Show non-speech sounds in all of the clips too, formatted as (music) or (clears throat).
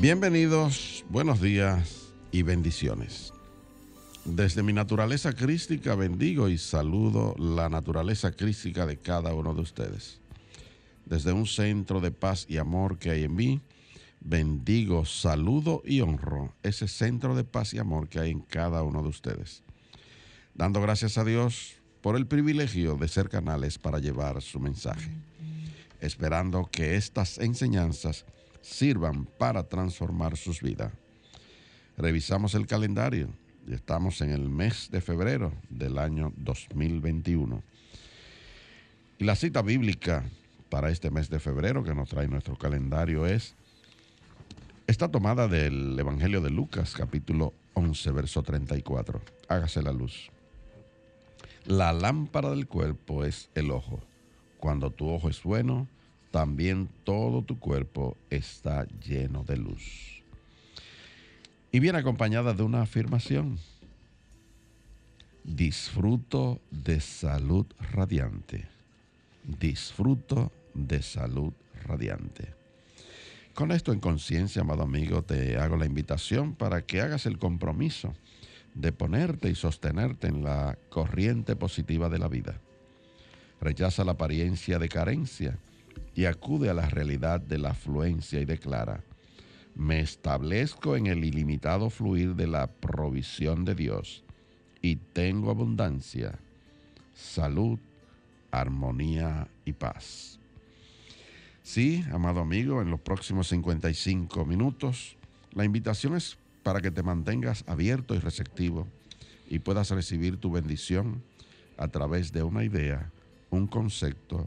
Bienvenidos, buenos días y bendiciones. Desde mi naturaleza crística bendigo y saludo la naturaleza crística de cada uno de ustedes. Desde un centro de paz y amor que hay en mí, bendigo, saludo y honro ese centro de paz y amor que hay en cada uno de ustedes. Dando gracias a Dios por el privilegio de ser canales para llevar su mensaje. Esperando que estas enseñanzas sirvan para transformar sus vidas. Revisamos el calendario y estamos en el mes de febrero del año 2021. Y la cita bíblica para este mes de febrero que nos trae nuestro calendario es, está tomada del Evangelio de Lucas, capítulo 11, verso 34. Hágase la luz. La lámpara del cuerpo es el ojo. Cuando tu ojo es bueno, también todo tu cuerpo está lleno de luz. Y viene acompañada de una afirmación. Disfruto de salud radiante. Disfruto de salud radiante. Con esto en conciencia, amado amigo, te hago la invitación para que hagas el compromiso de ponerte y sostenerte en la corriente positiva de la vida. Rechaza la apariencia de carencia y acude a la realidad de la afluencia y declara, me establezco en el ilimitado fluir de la provisión de Dios y tengo abundancia, salud, armonía y paz. Sí, amado amigo, en los próximos 55 minutos, la invitación es para que te mantengas abierto y receptivo y puedas recibir tu bendición a través de una idea, un concepto,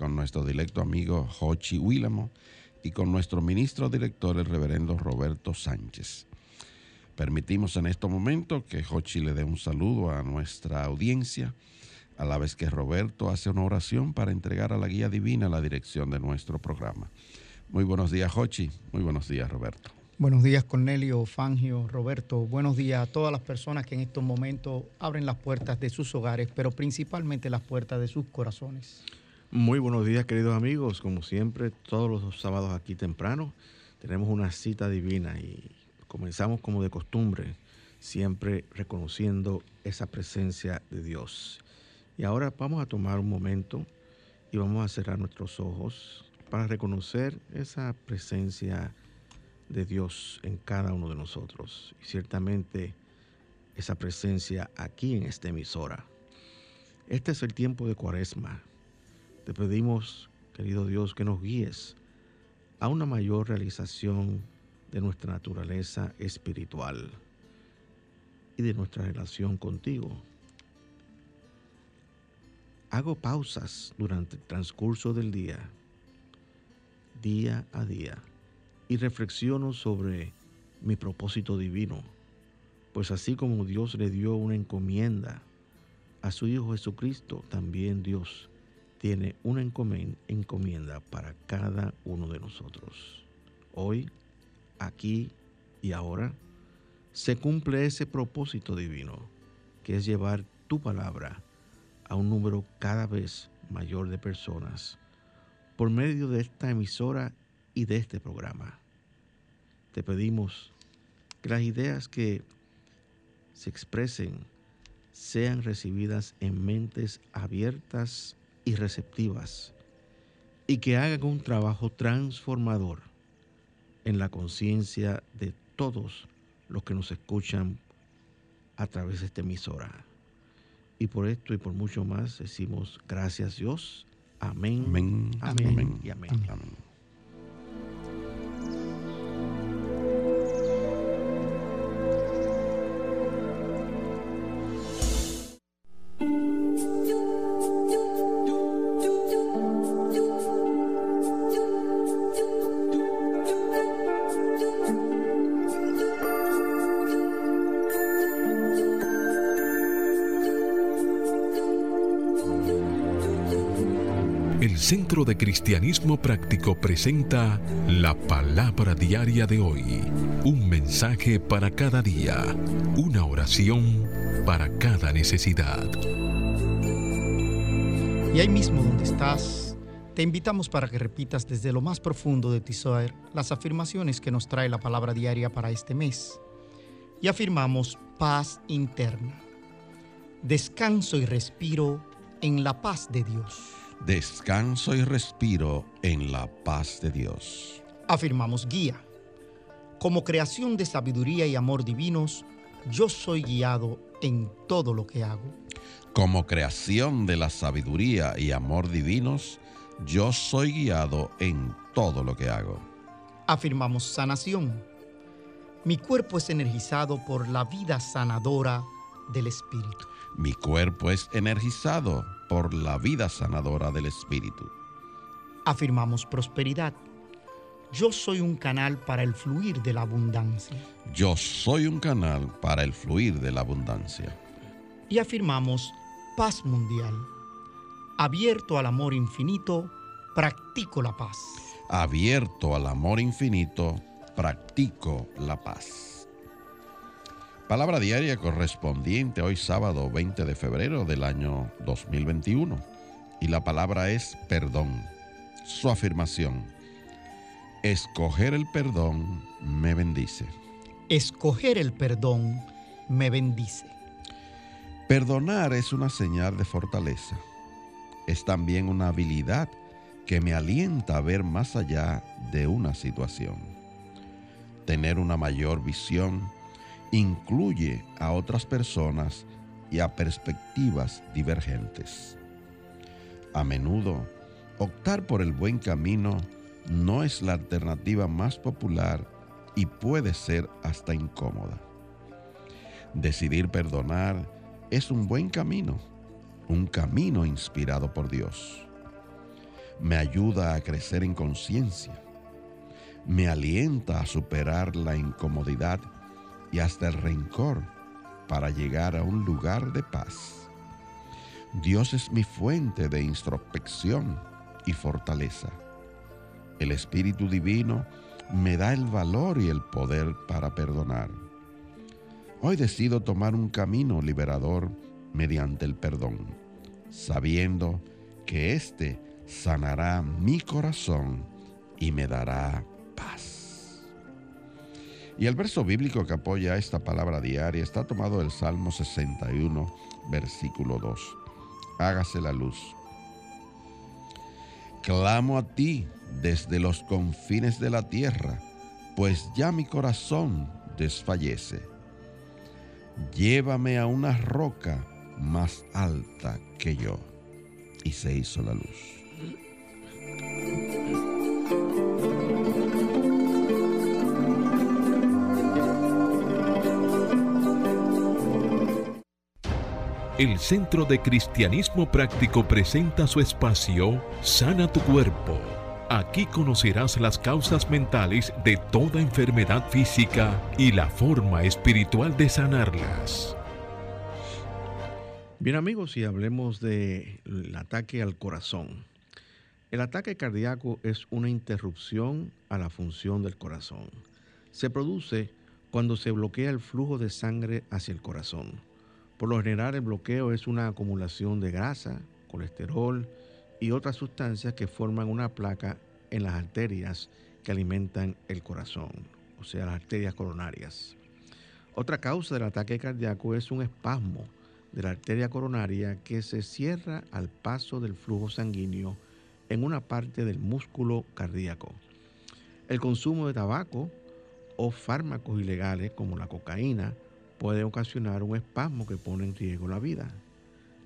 con nuestro directo amigo Jochi Willamo y con nuestro ministro director, el reverendo Roberto Sánchez. Permitimos en este momento que Jochi le dé un saludo a nuestra audiencia, a la vez que Roberto hace una oración para entregar a la guía divina la dirección de nuestro programa. Muy buenos días, Jochi. Muy buenos días, Roberto. Buenos días, Cornelio, Fangio, Roberto. Buenos días a todas las personas que en estos momentos abren las puertas de sus hogares, pero principalmente las puertas de sus corazones. Muy buenos días, queridos amigos. Como siempre, todos los sábados aquí temprano tenemos una cita divina y comenzamos como de costumbre, siempre reconociendo esa presencia de Dios. Y ahora vamos a tomar un momento y vamos a cerrar nuestros ojos para reconocer esa presencia de Dios en cada uno de nosotros y ciertamente esa presencia aquí en esta emisora. Este es el tiempo de cuaresma. Te pedimos, querido Dios, que nos guíes a una mayor realización de nuestra naturaleza espiritual y de nuestra relación contigo. Hago pausas durante el transcurso del día, día a día y reflexiono sobre mi propósito divino, pues así como Dios le dio una encomienda a su Hijo Jesucristo, también Dios tiene una encomienda para cada uno de nosotros. Hoy, aquí y ahora, se cumple ese propósito divino, que es llevar tu palabra a un número cada vez mayor de personas por medio de esta emisora y de este programa. Te pedimos que las ideas que se expresen sean recibidas en mentes abiertas y receptivas y que hagan un trabajo transformador en la conciencia de todos los que nos escuchan a través de esta emisora. Y por esto y por mucho más decimos gracias Dios. Amén. Amén. Amén. Y amén. Amén. Centro de Cristianismo Práctico presenta la palabra diaria de hoy. Un mensaje para cada día. Una oración para cada necesidad. Y ahí mismo donde estás, te invitamos para que repitas desde lo más profundo de tu las afirmaciones que nos trae la palabra diaria para este mes. Y afirmamos paz interna. Descanso y respiro en la paz de Dios. Descanso y respiro en la paz de Dios. Afirmamos guía. Como creación de sabiduría y amor divinos, yo soy guiado en todo lo que hago. Como creación de la sabiduría y amor divinos, yo soy guiado en todo lo que hago. Afirmamos sanación. Mi cuerpo es energizado por la vida sanadora del Espíritu. Mi cuerpo es energizado por la vida sanadora del Espíritu. Afirmamos prosperidad. Yo soy un canal para el fluir de la abundancia. Yo soy un canal para el fluir de la abundancia. Y afirmamos paz mundial. Abierto al amor infinito, practico la paz. Abierto al amor infinito, practico la paz. Palabra diaria correspondiente hoy sábado 20 de febrero del año 2021. Y la palabra es perdón. Su afirmación. Escoger el perdón me bendice. Escoger el perdón me bendice. Perdonar es una señal de fortaleza. Es también una habilidad que me alienta a ver más allá de una situación. Tener una mayor visión incluye a otras personas y a perspectivas divergentes. A menudo, optar por el buen camino no es la alternativa más popular y puede ser hasta incómoda. Decidir perdonar es un buen camino, un camino inspirado por Dios. Me ayuda a crecer en conciencia, me alienta a superar la incomodidad y hasta el rencor para llegar a un lugar de paz. Dios es mi fuente de introspección y fortaleza. El Espíritu Divino me da el valor y el poder para perdonar. Hoy decido tomar un camino liberador mediante el perdón, sabiendo que éste sanará mi corazón y me dará paz. Y el verso bíblico que apoya esta palabra diaria está tomado del Salmo 61, versículo 2. Hágase la luz. Clamo a ti desde los confines de la tierra, pues ya mi corazón desfallece. Llévame a una roca más alta que yo. Y se hizo la luz. El Centro de Cristianismo Práctico presenta su espacio Sana tu Cuerpo. Aquí conocerás las causas mentales de toda enfermedad física y la forma espiritual de sanarlas. Bien amigos, y hablemos del ataque al corazón. El ataque cardíaco es una interrupción a la función del corazón. Se produce cuando se bloquea el flujo de sangre hacia el corazón. Por lo general el bloqueo es una acumulación de grasa, colesterol y otras sustancias que forman una placa en las arterias que alimentan el corazón, o sea, las arterias coronarias. Otra causa del ataque cardíaco es un espasmo de la arteria coronaria que se cierra al paso del flujo sanguíneo en una parte del músculo cardíaco. El consumo de tabaco o fármacos ilegales como la cocaína puede ocasionar un espasmo que pone en riesgo la vida.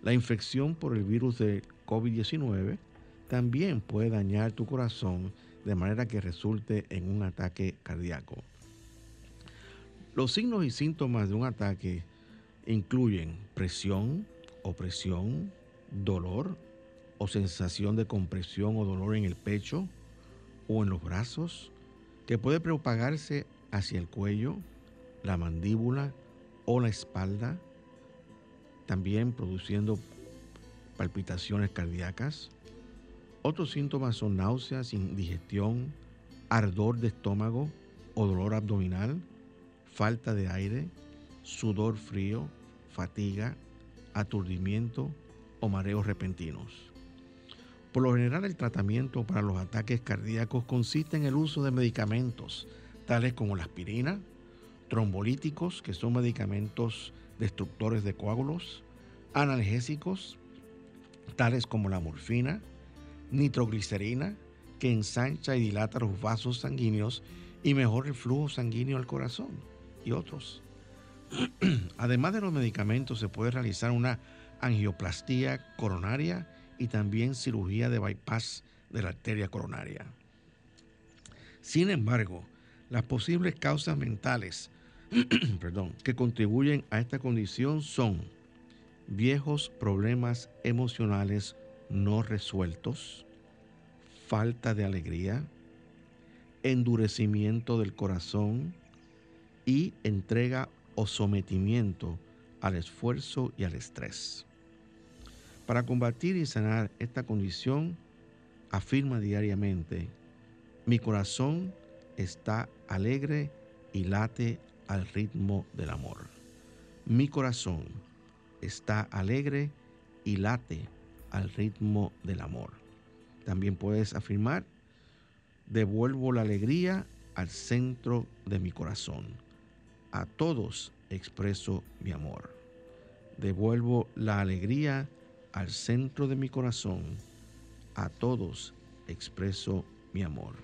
La infección por el virus de COVID-19 también puede dañar tu corazón de manera que resulte en un ataque cardíaco. Los signos y síntomas de un ataque incluyen presión, opresión, dolor o sensación de compresión o dolor en el pecho o en los brazos, que puede propagarse hacia el cuello, la mandíbula o la espalda, también produciendo palpitaciones cardíacas. Otros síntomas son náuseas, indigestión, ardor de estómago o dolor abdominal, falta de aire, sudor frío, fatiga, aturdimiento o mareos repentinos. Por lo general el tratamiento para los ataques cardíacos consiste en el uso de medicamentos tales como la aspirina, trombolíticos, que son medicamentos destructores de coágulos, analgésicos, tales como la morfina, nitroglicerina, que ensancha y dilata los vasos sanguíneos y mejora el flujo sanguíneo al corazón, y otros. (clears throat) Además de los medicamentos, se puede realizar una angioplastía coronaria y también cirugía de bypass de la arteria coronaria. Sin embargo, las posibles causas mentales (clears throat) perdón, que contribuyen a esta condición son viejos problemas emocionales no resueltos, falta de alegría, endurecimiento del corazón y entrega o sometimiento al esfuerzo y al estrés. Para combatir y sanar esta condición, afirma diariamente, mi corazón está alegre y late al ritmo del amor. Mi corazón está alegre y late al ritmo del amor. También puedes afirmar, devuelvo la alegría al centro de mi corazón. A todos expreso mi amor. Devuelvo la alegría al centro de mi corazón. A todos expreso mi amor.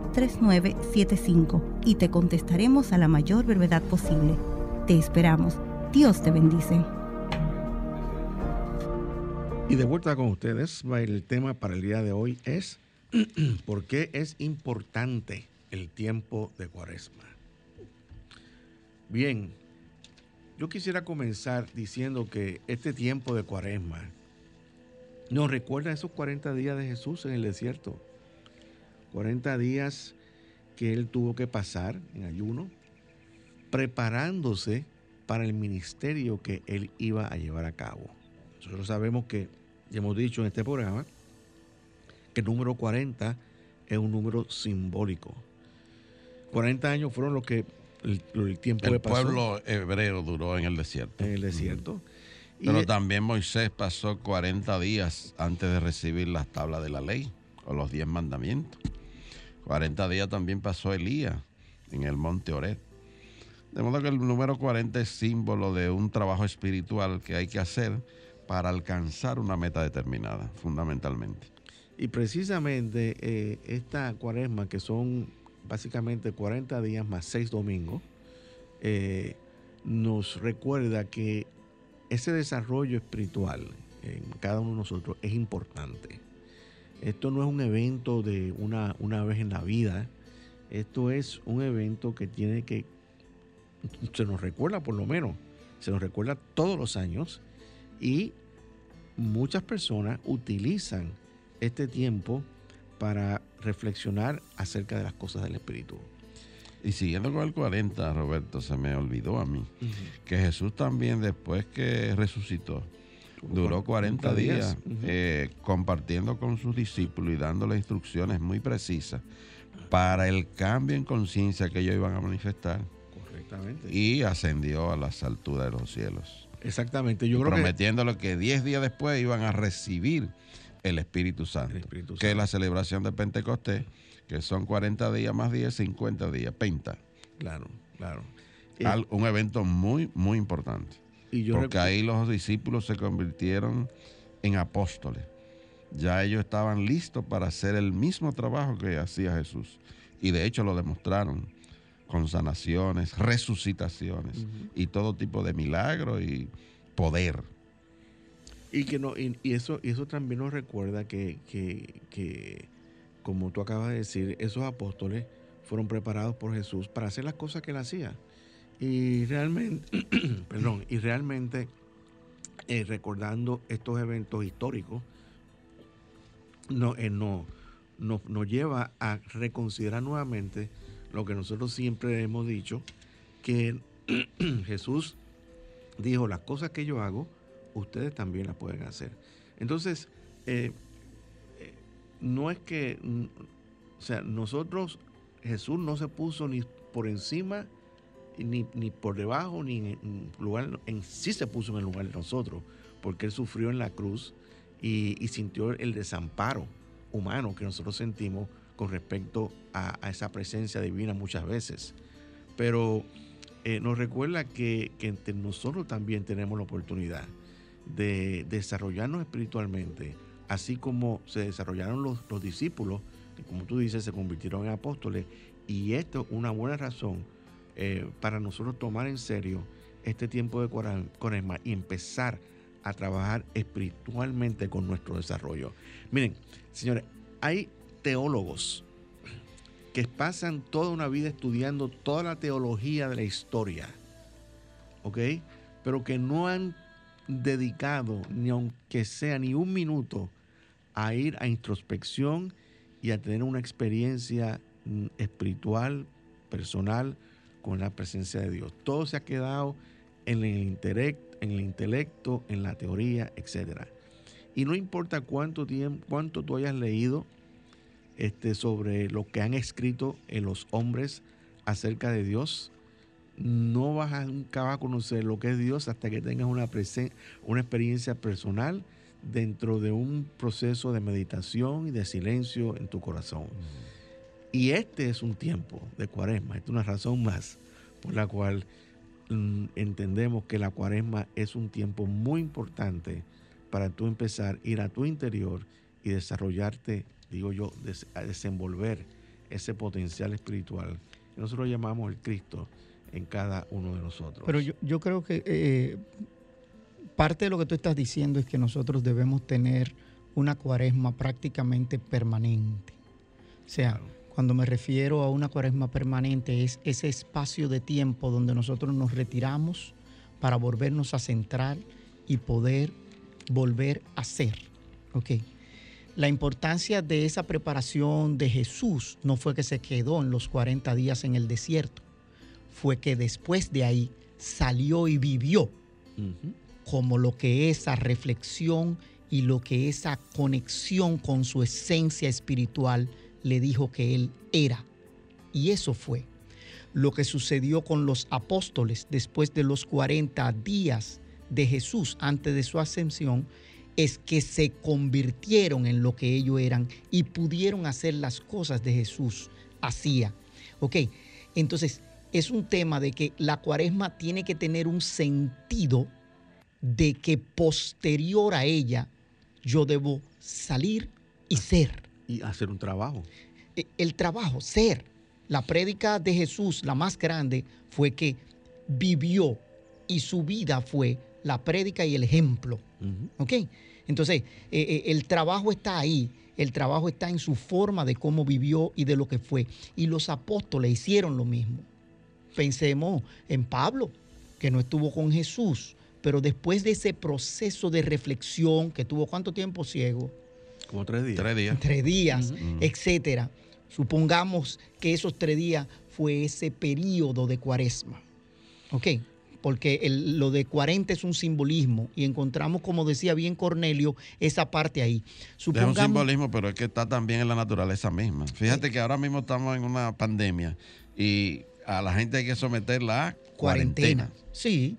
3975 y te contestaremos a la mayor brevedad posible. Te esperamos. Dios te bendice. Y de vuelta con ustedes, el tema para el día de hoy es (clears throat) ¿por qué es importante el tiempo de cuaresma? Bien, yo quisiera comenzar diciendo que este tiempo de cuaresma nos recuerda esos 40 días de Jesús en el desierto 40 días que él tuvo que pasar en ayuno, preparándose para el ministerio que él iba a llevar a cabo. Nosotros sabemos que, ya hemos dicho en este programa, que el número 40 es un número simbólico. 40 años fueron los que el, tiempo el pueblo hebreo duró en el desierto. En el desierto. Pero también Moisés pasó 40 días antes de recibir las tablas de la ley o los 10 mandamientos. 40 días también pasó Elías en el monte Ored. De modo que el número 40 es símbolo de un trabajo espiritual que hay que hacer para alcanzar una meta determinada, fundamentalmente. Y precisamente eh, esta cuaresma, que son básicamente 40 días más 6 domingos, eh, nos recuerda que ese desarrollo espiritual en cada uno de nosotros es importante. Esto no es un evento de una, una vez en la vida. Esto es un evento que tiene que, (laughs) se nos recuerda por lo menos, se nos recuerda todos los años y muchas personas utilizan este tiempo para reflexionar acerca de las cosas del Espíritu. Y siguiendo con el 40, Roberto, se me olvidó a mí que Jesús también después que resucitó, duró 40 días eh, compartiendo con sus discípulos y dándole instrucciones muy precisas para el cambio en conciencia que ellos iban a manifestar. Correctamente. Y ascendió a las alturas de los cielos. Exactamente. Yo creo prometiéndole que 10 días después iban a recibir el Espíritu Santo, que es la celebración de Pentecostés, que son 40 días más 10, 50 días, penta. Claro, claro. un evento muy, muy importante. Porque ahí los discípulos se convirtieron en apóstoles. Ya ellos estaban listos para hacer el mismo trabajo que hacía Jesús. Y de hecho lo demostraron con sanaciones, resucitaciones y todo tipo de milagros y poder. Y que no, y, eso, y eso también nos recuerda que, que, como tú acabas de decir, esos apóstoles fueron preparados por Jesús para hacer las cosas que él hacía. Y realmente, (clears throat) perdón, y realmente eh, recordando estos eventos históricos, no, eh, no, nos lleva a reconsiderar nuevamente lo que nosotros siempre hemos dicho, que (clears throat) Jesús dijo, las cosas que yo hago, ustedes también las pueden hacer. Entonces, eh, no es que, mm, o sea, nosotros, Jesús no se puso ni por encima, ni, por debajo, ni en lugar, en sí se puso en el lugar de nosotros, porque Él sufrió en la cruz y, sintió el desamparo humano que nosotros sentimos con respecto a, esa presencia divina muchas veces. Pero eh, nos recuerda que, entre nosotros también tenemos la oportunidad de desarrollarnos espiritualmente, así como se desarrollaron los, discípulos, que como tú dices, se convirtieron en apóstoles, y esto es una buena razón eh, para nosotros tomar en serio este tiempo de cuaresma y empezar a trabajar espiritualmente con nuestro desarrollo. Miren, señores, hay teólogos que pasan toda una vida estudiando toda la teología de la historia, ¿ok? Pero que no han dedicado, ni aunque sea ni un minuto, a ir a introspección y a tener una experiencia mm, espiritual, personal, con la presencia de Dios. Todo se ha quedado en el, intelecto, en el intelecto, en la teoría, etc. Y no importa cuánto tiempo, cuánto tú hayas leído este, sobre lo que han escrito en los hombres acerca de Dios, no vas a nunca a conocer lo que es Dios hasta que tengas una experiencia personal dentro de un proceso de meditación y de silencio en tu corazón. Y este es un tiempo de cuaresma, esta es una razón más por la cual mm, entendemos que la cuaresma es un tiempo muy importante para tú empezar a ir a tu interior y desarrollarte, digo yo, a desenvolver ese potencial espiritual que nosotros llamamos el Cristo en cada uno de nosotros. Pero yo, creo que eh, parte de lo que tú estás diciendo es que nosotros debemos tener una cuaresma prácticamente permanente. O sea, cuando me refiero a una cuaresma permanente es ese espacio de tiempo donde nosotros nos retiramos para volvernos a centrar y poder volver a ser. ¿ok? La importancia de esa preparación de Jesús no fue que se quedó en los 40 días en el desierto, fue que después de ahí salió y vivió como lo que esa reflexión y lo que esa conexión con su esencia espiritual le dijo que él era. Y eso fue lo que sucedió con los apóstoles después de los 40 días de Jesús antes de su ascensión es que se convirtieron en lo que ellos eran y pudieron hacer las cosas de Jesús hacía. ¿Ok? Entonces, es un tema de que la cuaresma tiene que tener un sentido de que posterior a ella yo debo salir y ser. Y hacer un trabajo. E, el trabajo, ser. La prédica de Jesús, la más grande, fue que vivió y su vida fue la prédica y el ejemplo. ¿Ok? Entonces, eh, eh, el trabajo está ahí. El trabajo está en su forma de cómo vivió y de lo que fue. Y los apóstoles hicieron lo mismo. Pensemos en Pablo, que no estuvo con Jesús, pero después de ese proceso de reflexión que tuvo cuánto tiempo ciego? Como tres días. Tres días. Tres días, etcétera. Supongamos que esos tres días fue ese periodo de cuaresma. ¿Ok? Porque lo de 40 es un simbolismo y encontramos, como decía bien Cornelio, esa parte ahí. es un simbolismo, pero es que está también en la naturaleza misma. Fíjate que ahora mismo estamos en una pandemia y a la gente hay que someterla a cuarentena. Sí.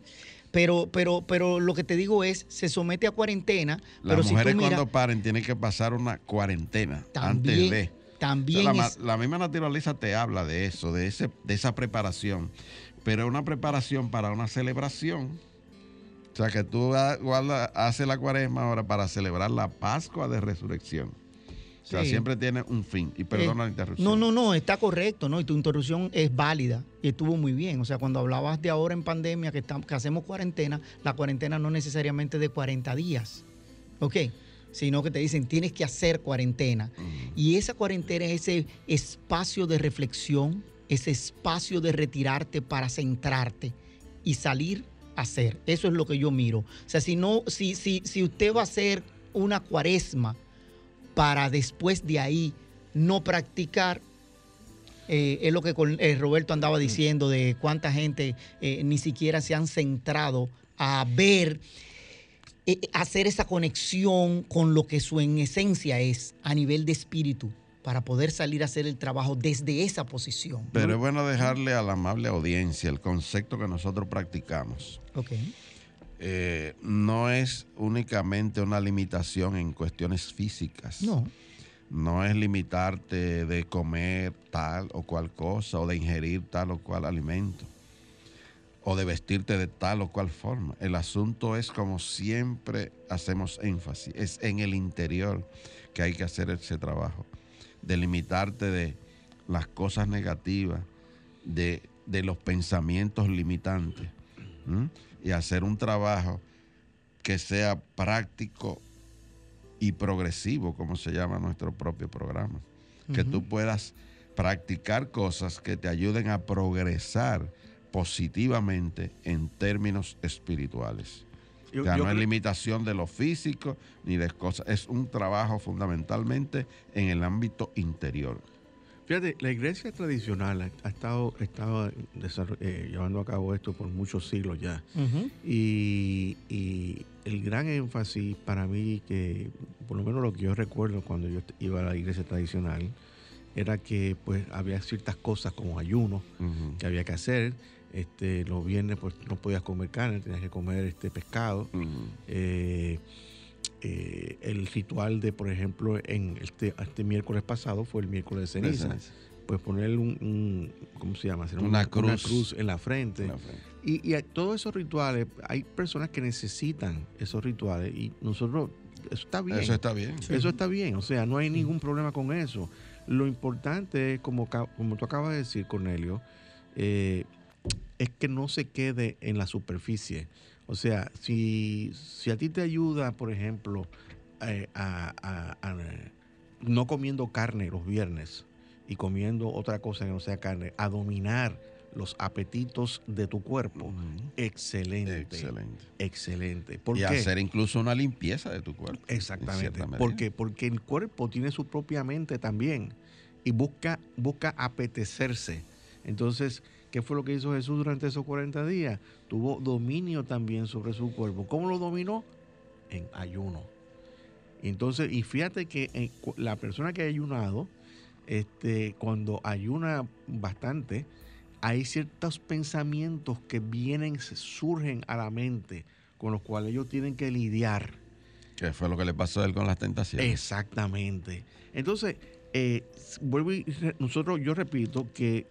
Pero, pero, pero lo que te digo es, se somete a cuarentena. Las pero mujeres cuando paren tienen que pasar una cuarentena antes de. También la, misma naturaleza te habla de eso, de, ese, de esa preparación. Pero es una preparación para una celebración. O sea, que tú haces la cuaresma ahora para celebrar la Pascua de Resurrección. O sea, siempre tiene un fin. Y perdona la eh, interrupción. No, no, no, está correcto, ¿no? Y tu interrupción es válida y estuvo muy bien. O sea, cuando hablabas de ahora en pandemia que, estamos, que hacemos cuarentena, la cuarentena no necesariamente de 40 días. ¿Ok? Sino que te dicen, tienes que hacer cuarentena. Y esa cuarentena es ese espacio de reflexión, ese espacio de retirarte para centrarte y salir a hacer. Eso es lo que yo miro. O sea, si no, si, si, si usted va a hacer una cuaresma, para después de ahí no practicar. Eh, es lo que eh, Roberto andaba diciendo de cuánta gente eh, ni siquiera se han centrado a ver, hacer esa conexión con lo que su en esencia es a nivel de espíritu para poder salir a hacer el trabajo desde esa posición. Pero es bueno dejarle a la amable audiencia el concepto que nosotros practicamos. Okay. Eh, no es únicamente una limitación en cuestiones físicas. No. No es limitarte de comer tal o cual cosa o de ingerir tal o cual alimento o de vestirte de tal o cual forma. El asunto es como siempre hacemos énfasis, es en el interior que hay que hacer ese trabajo, de limitarte de las cosas negativas, de, los pensamientos limitantes y hacer un trabajo que sea práctico y progresivo, como se llama nuestro propio programa. Que tú puedas practicar cosas que te ayuden a progresar positivamente en términos espirituales. ya no es limitación de lo físico ni de cosas, es un trabajo fundamentalmente en el ámbito interior. Fíjate, la iglesia tradicional ha estado, estado eh, llevando a cabo esto por muchos siglos ya. y, el gran énfasis para mí, que por lo menos lo que yo recuerdo cuando yo iba a la iglesia tradicional, era que pues había ciertas cosas como ayuno que había que hacer. Este, los viernes pues no podías comer carne, tenías que comer este pescado. Eh, el ritual de, por ejemplo, en este, este miércoles pasado fue el miércoles de ceniza. Pues ponerle un, ¿cómo se llama? Una, cruz. en la frente. Y, todos esos rituales, hay personas que necesitan esos rituales y nosotros, eso está bien. Eso está bien. Eso está bien, o sea, no hay ningún problema con eso. Lo importante es, como, como tú acabas de decir, Cornelio, eh, es que no se quede en la superficie. O sea, si, a ti te ayuda, por ejemplo, eh, a, no comiendo carne los viernes y comiendo otra cosa que no sea carne, a dominar los apetitos de tu cuerpo. Excelente. Excelente. Excelente. y hacer incluso una limpieza de tu cuerpo. Exactamente. Porque, porque el cuerpo tiene su propia mente también y busca, busca apetecerse. Entonces, ¿Qué fue lo que hizo Jesús durante esos 40 días? Tuvo dominio también sobre su cuerpo. ¿Cómo lo dominó? En ayuno. Entonces, y fíjate que eh, la persona que ha ayunado, este, cuando ayuna bastante, hay ciertos pensamientos que vienen, surgen a la mente, con los cuales ellos tienen que lidiar. ¿Qué fue lo que le pasó a él con las tentaciones? Exactamente. Entonces, eh, vuelvo y nosotros, yo repito que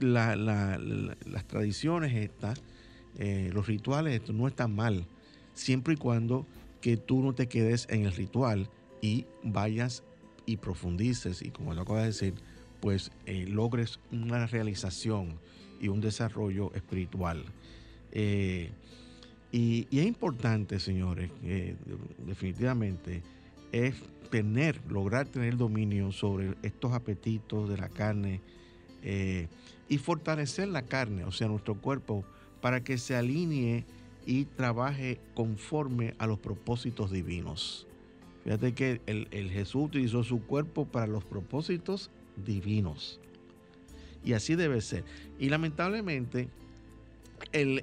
las tradiciones estas, eh, los rituales no están mal, siempre y cuando que tú no te quedes en el ritual y vayas y profundices y como lo acabo de decir, pues eh, logres una realización y un desarrollo espiritual. Eh, y, es importante, señores, definitivamente, es tener, lograr tener dominio sobre estos apetitos de la carne, y fortalecer la carne, o sea, nuestro cuerpo, para que se alinee y trabaje conforme a los propósitos divinos. Fíjate que el, Jesús utilizó su cuerpo para los propósitos divinos. Y así debe ser. Y lamentablemente,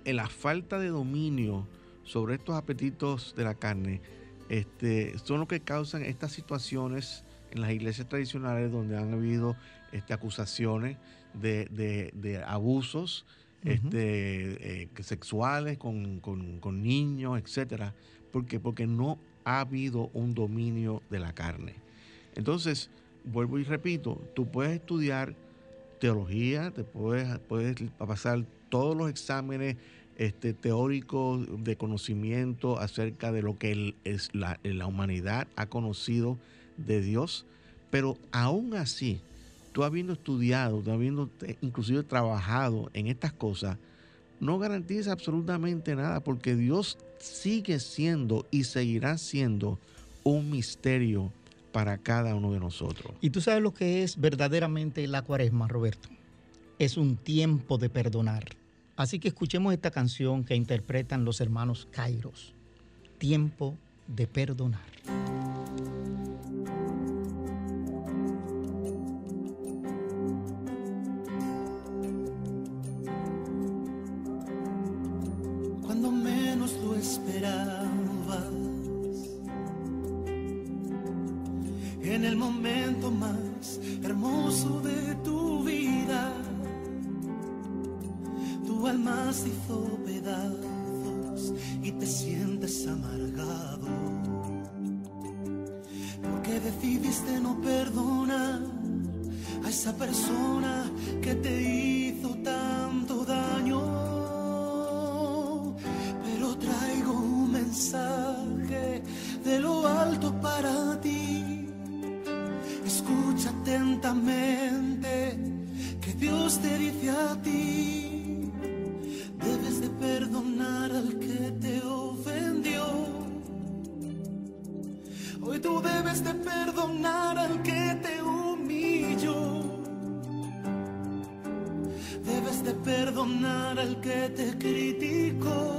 la falta de dominio sobre estos apetitos de la carne este, son lo que causan estas situaciones en las iglesias tradicionales donde han habido este, acusaciones de, abusos este, eh, sexuales con, niños, etcétera, porque, porque no ha habido un dominio de la carne. Entonces, vuelvo y repito, tú puedes estudiar teología, te puedes, puedes pasar todos los exámenes este, teóricos de conocimiento acerca de lo que es la, la humanidad ha conocido de Dios, pero aún así, tú habiendo estudiado, habiendo inclusive trabajado en estas cosas, no garantiza absolutamente nada porque Dios sigue siendo y seguirá siendo un misterio para cada uno de nosotros. Y tú sabes lo que es verdaderamente la cuaresma, Roberto. Es un tiempo de perdonar. Así que escuchemos esta canción que interpretan los hermanos Kairos. Tiempo de perdonar. amargado, porque decidiste no perdonar a esa persona que te hizo tan al que te criticó.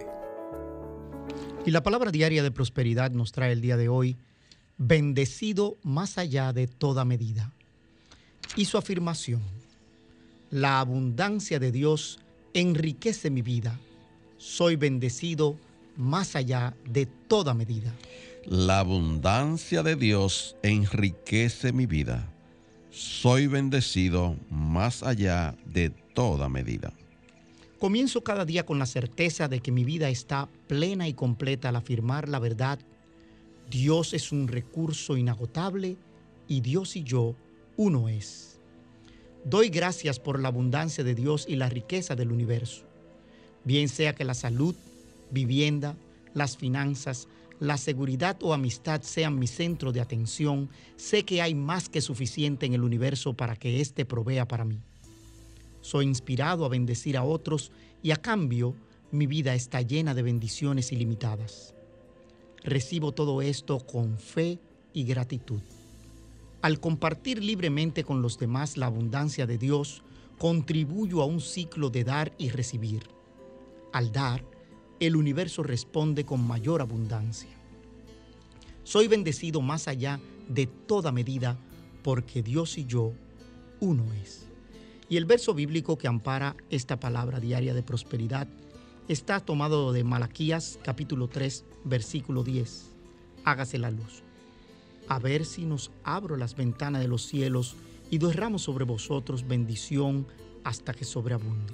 Y la palabra diaria de prosperidad nos trae el día de hoy, bendecido más allá de toda medida. Y su afirmación, la abundancia de Dios enriquece mi vida. Soy bendecido más allá de toda medida. La abundancia de Dios enriquece mi vida. Soy bendecido más allá de toda medida. Comienzo cada día con la certeza de que mi vida está plena y completa al afirmar la verdad. Dios es un recurso inagotable y Dios y yo uno es. Doy gracias por la abundancia de Dios y la riqueza del universo. Bien sea que la salud, vivienda, las finanzas, la seguridad o amistad sean mi centro de atención, sé que hay más que suficiente en el universo para que éste provea para mí. Soy inspirado a bendecir a otros y a cambio mi vida está llena de bendiciones ilimitadas. Recibo todo esto con fe y gratitud. Al compartir libremente con los demás la abundancia de Dios, contribuyo a un ciclo de dar y recibir. Al dar, el universo responde con mayor abundancia. Soy bendecido más allá de toda medida porque Dios y yo uno es. Y el verso bíblico que ampara esta palabra diaria de prosperidad está tomado de Malaquías capítulo 3 versículo 10. Hágase la luz. A ver si nos abro las ventanas de los cielos y derramo sobre vosotros bendición hasta que sobreabunde.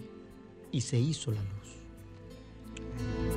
Y se hizo la luz.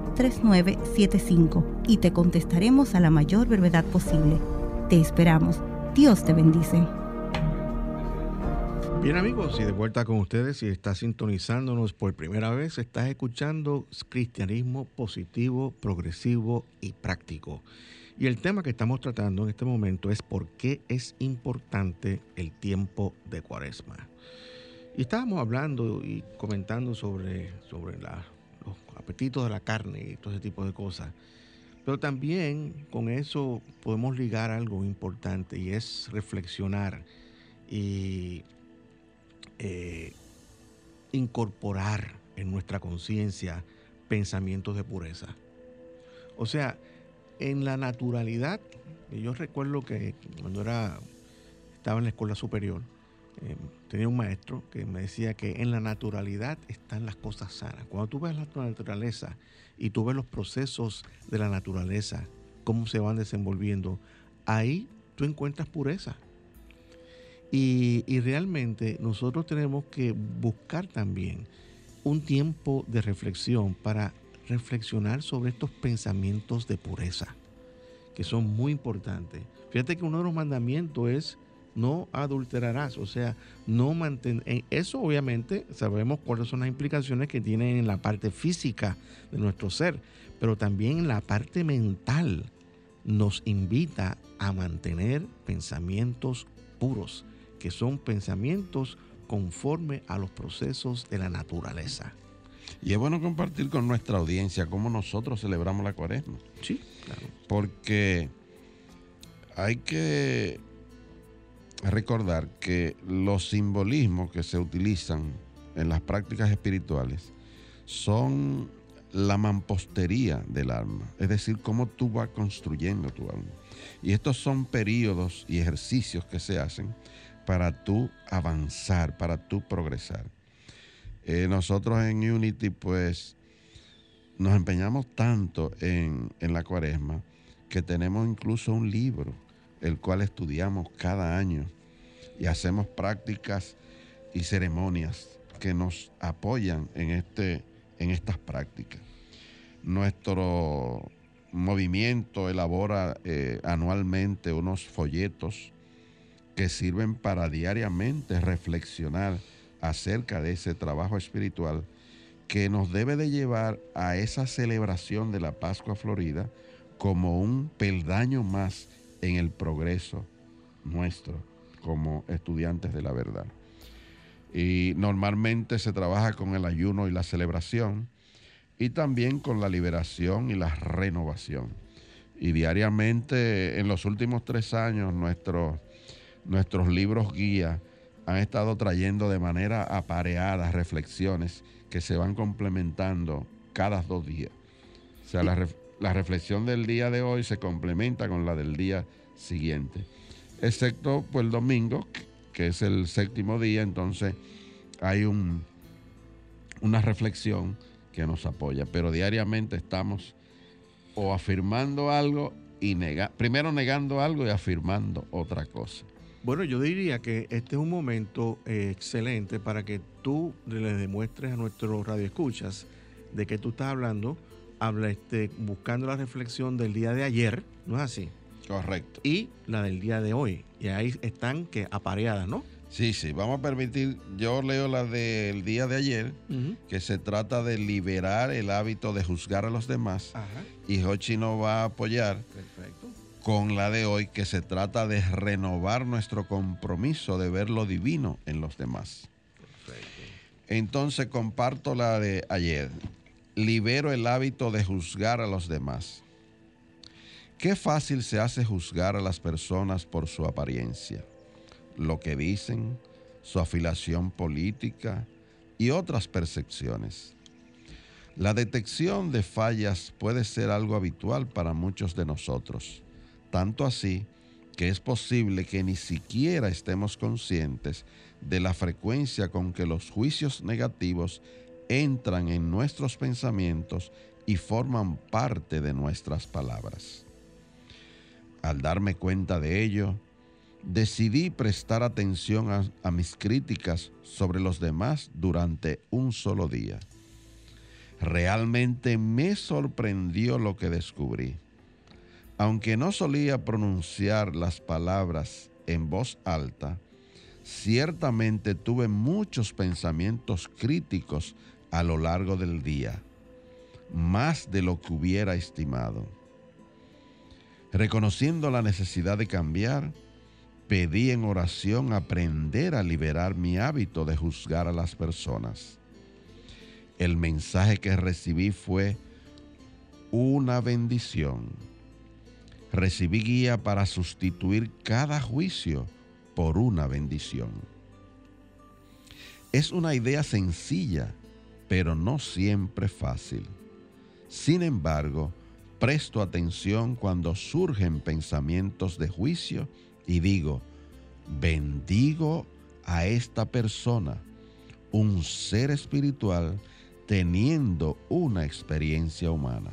3975 y te contestaremos a la mayor brevedad posible. Te esperamos. Dios te bendice. Bien amigos, y de vuelta con ustedes, si estás sintonizándonos por primera vez, estás escuchando cristianismo positivo, progresivo y práctico. Y el tema que estamos tratando en este momento es por qué es importante el tiempo de cuaresma. Y estábamos hablando y comentando sobre, sobre la apetito de la carne y todo ese tipo de cosas. Pero también con eso podemos ligar algo importante y es reflexionar y eh, incorporar en nuestra conciencia pensamientos de pureza. O sea, en la naturalidad, yo recuerdo que cuando era, estaba en la escuela superior, eh, tenía un maestro que me decía que en la naturalidad están las cosas sanas. Cuando tú ves la naturaleza y tú ves los procesos de la naturaleza, cómo se van desenvolviendo, ahí tú encuentras pureza. Y, y realmente nosotros tenemos que buscar también un tiempo de reflexión para reflexionar sobre estos pensamientos de pureza, que son muy importantes. Fíjate que uno de los mandamientos es no adulterarás, o sea, no mantener. Eso obviamente sabemos cuáles son las implicaciones que tienen en la parte física de nuestro ser, pero también en la parte mental nos invita a mantener pensamientos puros, que son pensamientos conforme a los procesos de la naturaleza. Y es bueno compartir con nuestra audiencia cómo nosotros celebramos la cuaresma. Sí, claro. Porque hay que recordar que los simbolismos que se utilizan en las prácticas espirituales son la mampostería del alma, es decir, cómo tú vas construyendo tu alma. Y estos son periodos y ejercicios que se hacen para tú avanzar, para tú progresar. Eh, nosotros en Unity, pues, nos empeñamos tanto en, en la cuaresma que tenemos incluso un libro, el cual estudiamos cada año y hacemos prácticas y ceremonias que nos apoyan en, este, en estas prácticas. Nuestro movimiento elabora eh, anualmente unos folletos que sirven para diariamente reflexionar acerca de ese trabajo espiritual que nos debe de llevar a esa celebración de la Pascua Florida como un peldaño más en el progreso nuestro como estudiantes de la verdad. Y normalmente se trabaja con el ayuno y la celebración y también con la liberación y la renovación. Y diariamente, en los últimos tres años, nuestros, nuestros libros guía han estado trayendo de manera apareada reflexiones que se van complementando cada dos días. O sea, la, la reflexión del día de hoy se complementa con la del día siguiente. Excepto pues, el domingo, que es el séptimo día, entonces hay un, una reflexión que nos apoya, pero diariamente estamos o afirmando algo y nega, primero negando algo y afirmando otra cosa. Bueno, yo diría que este es un momento eh, excelente para que tú le demuestres a nuestros radioescuchas de que tú estás hablando, habla este, buscando la reflexión del día de ayer, ¿no es así? Correcto. Y la del día de hoy. Y ahí están que apareadas, ¿no? Sí, sí, vamos a permitir, yo leo la del día de ayer, que se trata de liberar el hábito de juzgar a los demás, y Hochi nos va a apoyar con la de hoy, que se trata de renovar nuestro compromiso de ver lo divino en los demás. Entonces comparto la de ayer, libero el hábito de juzgar a los demás. Qué fácil se hace juzgar a las personas por su apariencia lo que dicen, su afiliación política y otras percepciones. La detección de fallas puede ser algo habitual para muchos de nosotros, tanto así que es posible que ni siquiera estemos conscientes de la frecuencia con que los juicios negativos entran en nuestros pensamientos y forman parte de nuestras palabras. Al darme cuenta de ello, decidí prestar atención a, mis críticas sobre los demás durante un solo día. Realmente me sorprendió lo que descubrí. Aunque no solía pronunciar las palabras en voz alta, ciertamente tuve muchos pensamientos críticos a lo largo del día, más de lo que hubiera estimado. Reconociendo la necesidad de cambiar, pedí en oración aprender a liberar mi hábito de juzgar a las personas. El mensaje que recibí fue una bendición. Recibí guía para sustituir cada juicio por una bendición. Es una idea sencilla, pero no siempre fácil. Sin embargo, presto atención cuando surgen pensamientos de juicio y digo, bendigo a esta persona, un ser espiritual teniendo una experiencia humana.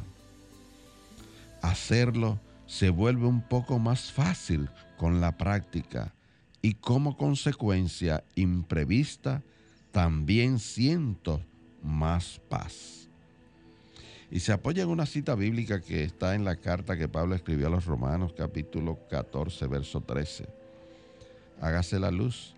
Hacerlo se vuelve un poco más fácil con la práctica y como consecuencia imprevista también siento más paz. Y se apoya en una cita bíblica que está en la carta que Pablo escribió a los Romanos, capítulo 14, verso 13. Hágase la luz.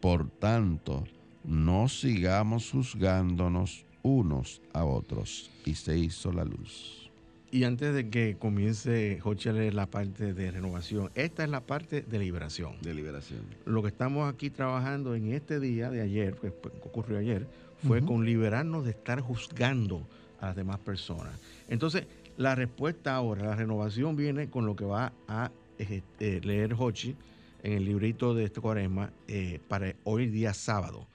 Por tanto, no sigamos juzgándonos unos a otros. Y se hizo la luz. Y antes de que comience Joche a leer la parte de renovación, esta es la parte de liberación. De liberación. Lo que estamos aquí trabajando en este día de ayer, que ocurrió ayer, fue con liberarnos de estar juzgando a las demás personas. Entonces, la respuesta ahora, la renovación viene con lo que va a eh, eh, leer Hochi en el librito de este cuaresma eh, para hoy día sábado.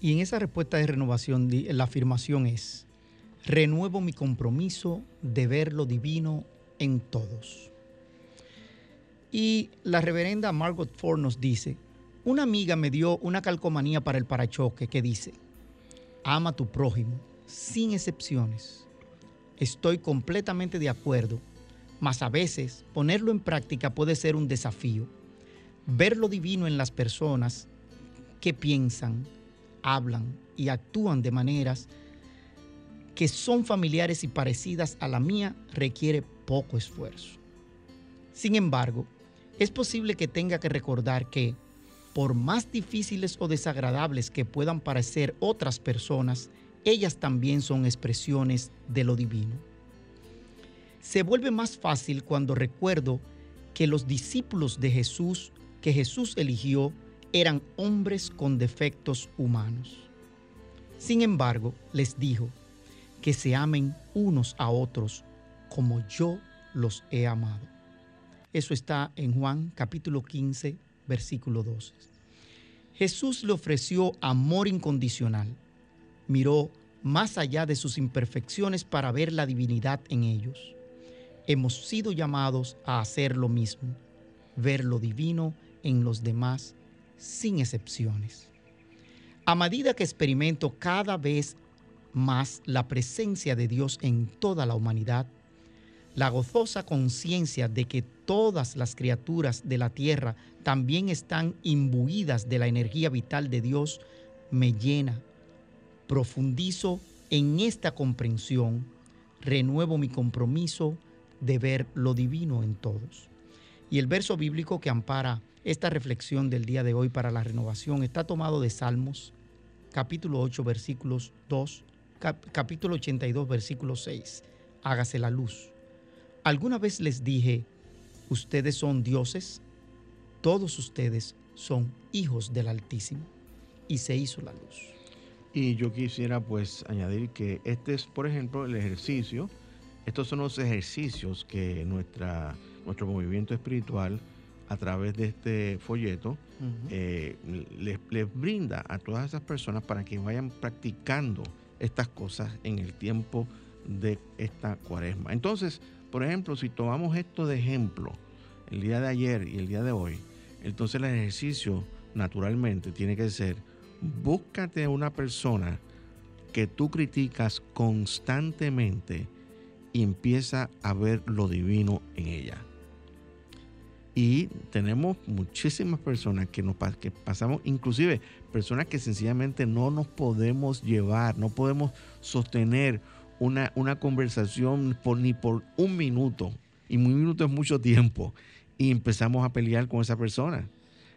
y en esa respuesta de renovación, la afirmación es, renuevo mi compromiso de ver lo divino en todos. Y la reverenda Margot Ford nos dice, una amiga me dio una calcomanía para el parachoque que dice, ama a tu prójimo, sin excepciones. Estoy completamente de acuerdo, mas a veces ponerlo en práctica puede ser un desafío. Ver lo divino en las personas que piensan, hablan y actúan de maneras que son familiares y parecidas a la mía requiere poco esfuerzo. Sin embargo, es posible que tenga que recordar que, por más difíciles o desagradables que puedan parecer otras personas, ellas también son expresiones de lo divino. Se vuelve más fácil cuando recuerdo que los discípulos de Jesús que Jesús eligió eran hombres con defectos humanos. Sin embargo, les dijo que se amen unos a otros como yo los he amado. Eso está en Juan capítulo 15, versículo 12. Jesús le ofreció amor incondicional. Miró más allá de sus imperfecciones para ver la divinidad en ellos. Hemos sido llamados a hacer lo mismo, ver lo divino en los demás sin excepciones. A medida que experimento cada vez más la presencia de Dios en toda la humanidad, la gozosa conciencia de que todas las criaturas de la tierra también están imbuidas de la energía vital de Dios me llena. Profundizo en esta comprensión, renuevo mi compromiso de ver lo divino en todos. Y el verso bíblico que ampara esta reflexión del día de hoy para la renovación está tomado de Salmos, capítulo 8, versículos 2, capítulo 82, versículo 6. Hágase la luz. ¿Alguna vez les dije, ustedes son dioses? Todos ustedes son hijos del Altísimo. Y se hizo la luz. Y yo quisiera pues añadir que este es, por ejemplo, el ejercicio. Estos son los ejercicios que nuestra, nuestro movimiento espiritual a través de este folleto eh, les, brinda a todas esas personas para que vayan practicando estas cosas en el tiempo de esta cuaresma. Entonces, por ejemplo, si tomamos esto de ejemplo, el día de ayer y el día de hoy, entonces el ejercicio naturalmente tiene que ser, búscate una persona que tú criticas constantemente y empieza a ver lo divino en ella. Y tenemos muchísimas personas que nos que pasamos, inclusive personas que sencillamente no nos podemos llevar, no podemos sostener una, una conversación por, ni por un minuto. Y un minuto es mucho tiempo. Y empezamos a pelear con esa persona.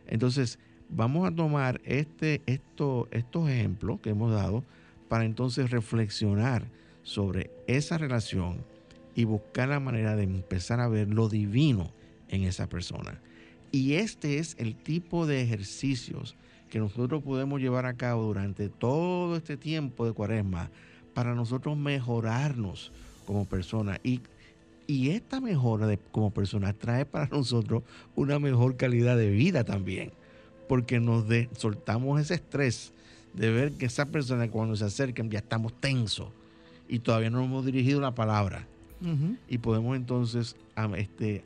Entonces, vamos a tomar este, esto, estos ejemplos que hemos dado para entonces reflexionar sobre esa relación y buscar la manera de empezar a ver lo divino en esa persona. Y este es el tipo de ejercicios que nosotros podemos llevar a cabo durante todo este tiempo de cuaresma para nosotros mejorarnos como persona. Y, y esta mejora de, como persona trae para (laughs) nosotros una mejor calidad de vida también, porque nos soltamos ese estrés de ver que esa persona cuando se acerquen ya estamos tensos y todavía no hemos dirigido la palabra. Y podemos entonces este,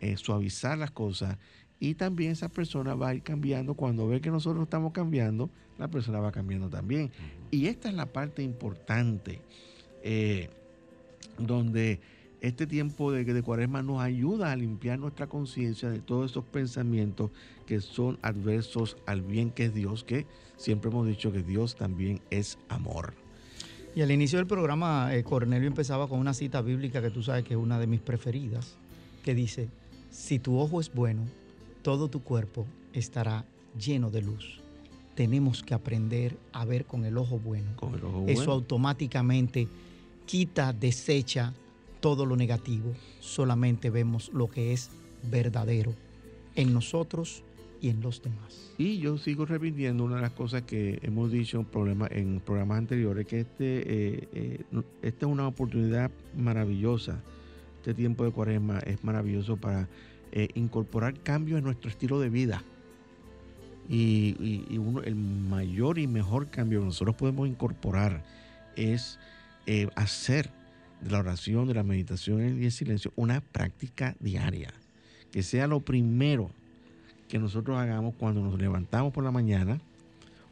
eh, suavizar las cosas y también esa persona va a ir cambiando. Cuando ve que nosotros estamos cambiando, la persona va cambiando también. Y esta es la parte importante, eh, donde este tiempo de, de cuaresma nos ayuda a limpiar nuestra conciencia de todos esos pensamientos que son adversos al bien que es Dios, que siempre hemos dicho que Dios también es amor. Y al inicio del programa, eh, Cornelio empezaba con una cita bíblica que tú sabes que es una de mis preferidas, que dice, si tu ojo es bueno, todo tu cuerpo estará lleno de luz. Tenemos que aprender a ver con el ojo bueno. Eso automáticamente quita, desecha todo lo negativo. Solamente vemos lo que es verdadero en nosotros y en los demás. Y yo sigo repitiendo una de las cosas que hemos dicho en, en programas anteriores, que este, eh, eh, esta es una oportunidad maravillosa este tiempo de cuaresma es maravilloso para eh, incorporar cambios en nuestro estilo de vida. Y, el mayor y mejor cambio que nosotros podemos incorporar es eh, hacer de la oración, de la meditación y el silencio una práctica diaria. Que sea lo primero que nosotros hagamos cuando nos levantamos por la mañana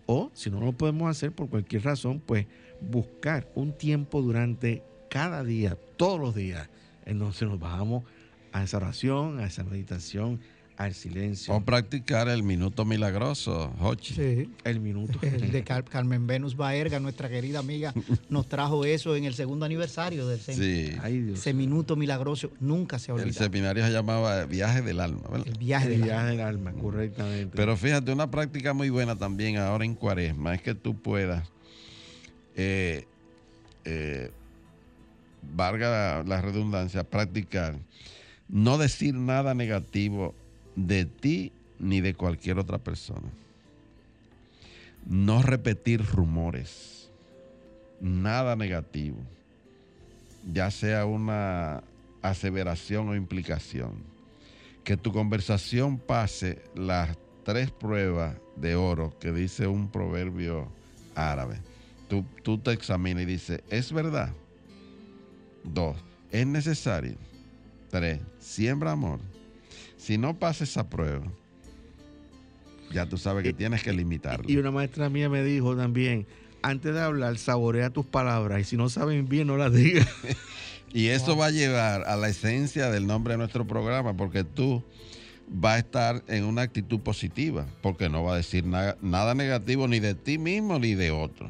O si no lo podemos hacer por cualquier razón, pues buscar un tiempo durante cada día, todos los días, en donde nos bajamos a esa oración, a esa meditación, al silencio. O practicar el minuto milagroso, Hochi. Sí. El minuto. (laughs) El de Car- Carmen Venus Baerga, nuestra querida amiga, nos trajo eso en el segundo aniversario del centro. Sí. Ay, Dios. Ese minuto milagroso nunca se El olvida. seminario se llamaba Viaje del Alma, ¿verdad? El viaje El de viaje la del alma, correctamente. Pero fíjate, una práctica muy buena también ahora en cuaresma es que tú puedas, eh, eh, valga la redundancia, practicar, no decir nada negativo de ti ni de cualquier otra persona. No repetir rumores, nada negativo, ya sea una aseveración o implicación que tu conversación pase las tres pruebas de oro que dice un proverbio árabe. Tú, tú te examinas y dices, ¿es verdad? Dos, ¿es necesario? Tres, siembra amor. Si no pasa esa prueba, ya tú sabes que Y- tienes que limitarlo. Y una maestra mía me dijo también, antes de hablar, saborea tus palabras y si no saben bien, no las digas. (laughs) Y eso va a llevar a la esencia del nombre de nuestro programa, porque tú vas a estar en una actitud positiva, porque no va a decir na- nada negativo ni de ti mismo ni de otro.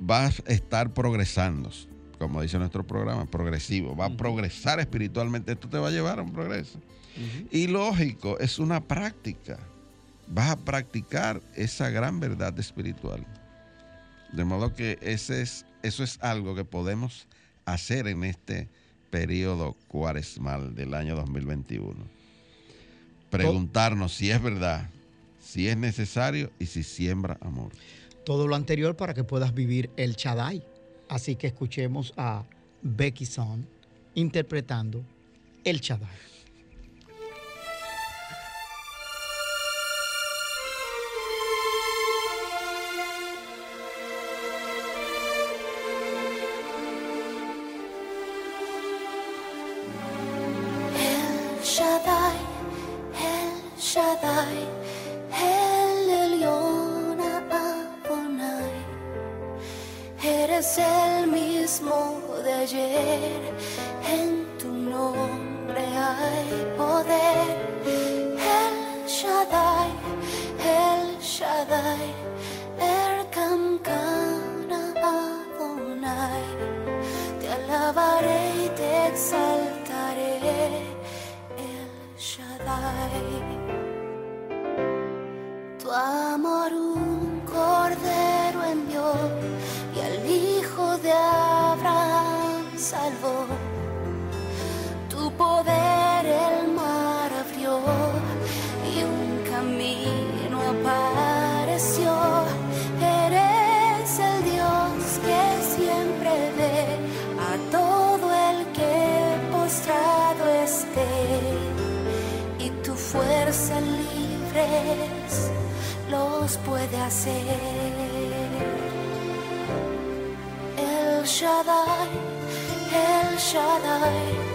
Vas a estar progresando, como dice nuestro programa, progresivo. Va a progresar espiritualmente. Esto te va a llevar a un progreso. Y lógico, es una práctica. Vas a practicar esa gran verdad espiritual. De modo que ese es, eso es algo que podemos hacer en este periodo cuaresmal del año 2021. Preguntarnos si es verdad, si es necesario y si siembra amor. todo lo anterior para que puedas vivir el Shaddai. Así que escuchemos a Becky Son interpretando el Shaddai. Los puede hacer. El Shaddai, El Shaddai,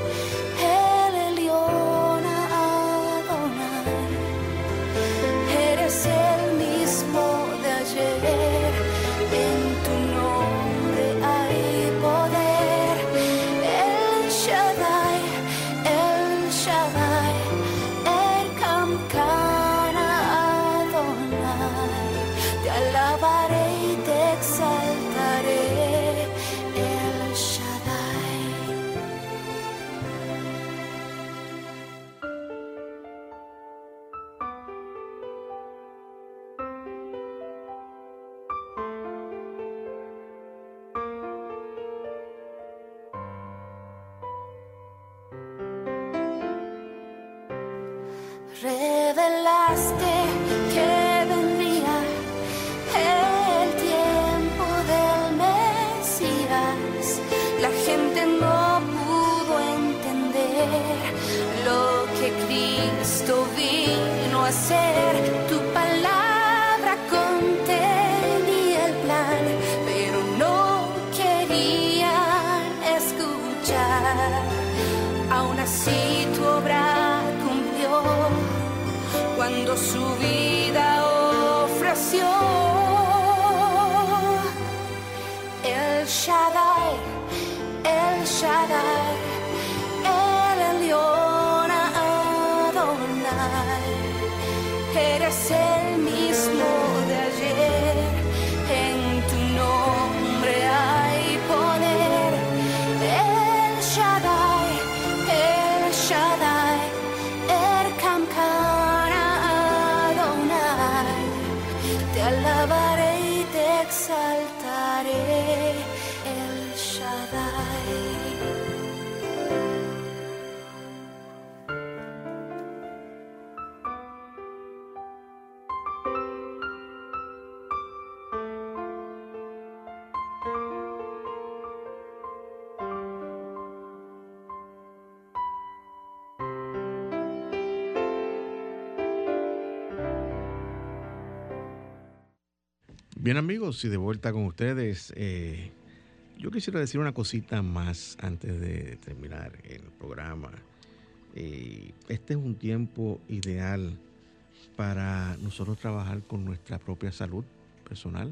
Shaddai, el Eliona Adonai, eres el Bien amigos, y de vuelta con ustedes, eh, yo quisiera decir una cosita más antes de terminar el programa. Eh, este es un tiempo ideal para nosotros trabajar con nuestra propia salud personal,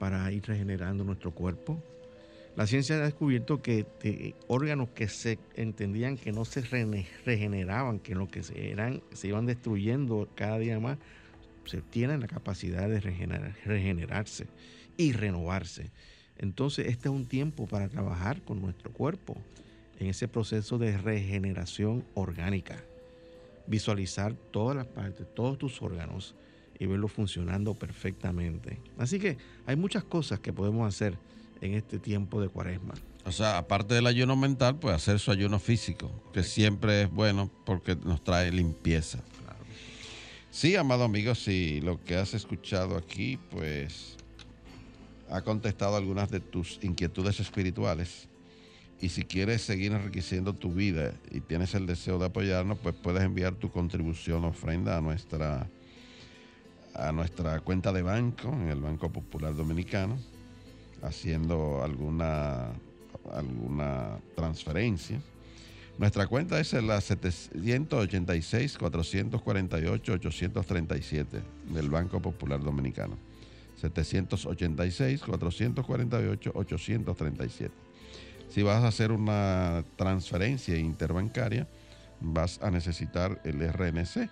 para ir regenerando nuestro cuerpo. La ciencia ha descubierto que órganos que se entendían que no se regeneraban, que lo que eran, se iban destruyendo cada día más, se tienen la capacidad de regenerar- regenerarse y renovarse. Entonces, este es un tiempo para trabajar con nuestro cuerpo en ese proceso de regeneración orgánica. Visualizar todas las partes, todos tus órganos y verlos funcionando perfectamente. Así que hay muchas cosas que podemos hacer en este tiempo de cuaresma. O sea, aparte del ayuno mental, pues hacer su ayuno físico, que siempre es bueno porque nos trae limpieza. Sí, amado amigo, si lo que has escuchado aquí, pues ha contestado algunas de tus inquietudes espirituales. Y si quieres seguir enriqueciendo tu vida y tienes el deseo de apoyarnos, pues puedes enviar tu contribución ofrenda a nuestra, a nuestra cuenta de banco en el Banco Popular Dominicano, haciendo alguna, alguna transferencia. Nuestra cuenta es la 786-448-837 del Banco Popular Dominicano. 786-448-837. Si vas a hacer una transferencia interbancaria, vas a necesitar el RNC.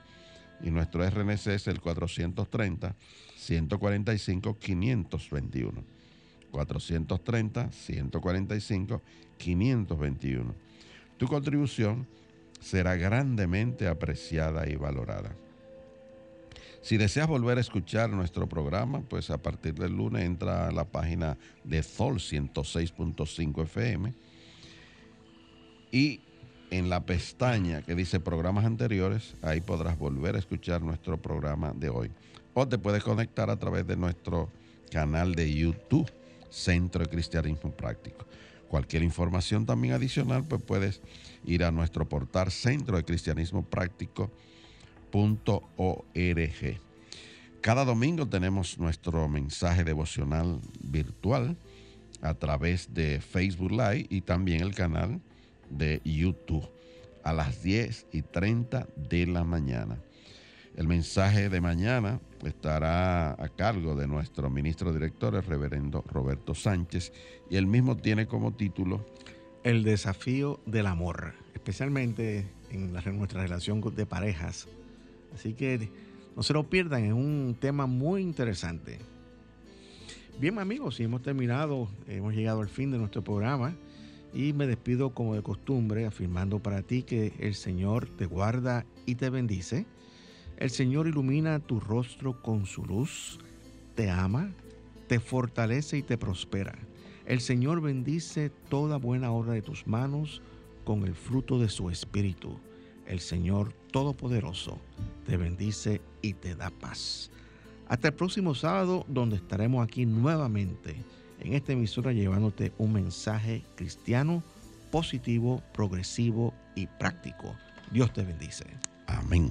Y nuestro RNC es el 430-145-521. 430-145-521. Tu contribución será grandemente apreciada y valorada. Si deseas volver a escuchar nuestro programa, pues a partir del lunes entra a la página de Sol 106.5 FM y en la pestaña que dice programas anteriores, ahí podrás volver a escuchar nuestro programa de hoy. O te puedes conectar a través de nuestro canal de YouTube, Centro de Cristianismo Práctico. Cualquier información también adicional, pues puedes ir a nuestro portal Centro de Cristianismo Práctico .org. Cada domingo tenemos nuestro mensaje devocional virtual a través de Facebook Live y también el canal de YouTube a las 10 y 30 de la mañana. El mensaje de mañana estará a cargo de nuestro ministro director, el reverendo Roberto Sánchez, y el mismo tiene como título El desafío del amor, especialmente en nuestra relación de parejas. Así que no se lo pierdan, es un tema muy interesante. Bien amigos, hemos terminado, hemos llegado al fin de nuestro programa y me despido como de costumbre afirmando para ti que el Señor te guarda y te bendice. El Señor ilumina tu rostro con su luz, te ama, te fortalece y te prospera. El Señor bendice toda buena obra de tus manos con el fruto de su espíritu. El Señor Todopoderoso te bendice y te da paz. Hasta el próximo sábado, donde estaremos aquí nuevamente en esta emisora llevándote un mensaje cristiano positivo, progresivo y práctico. Dios te bendice. Amén.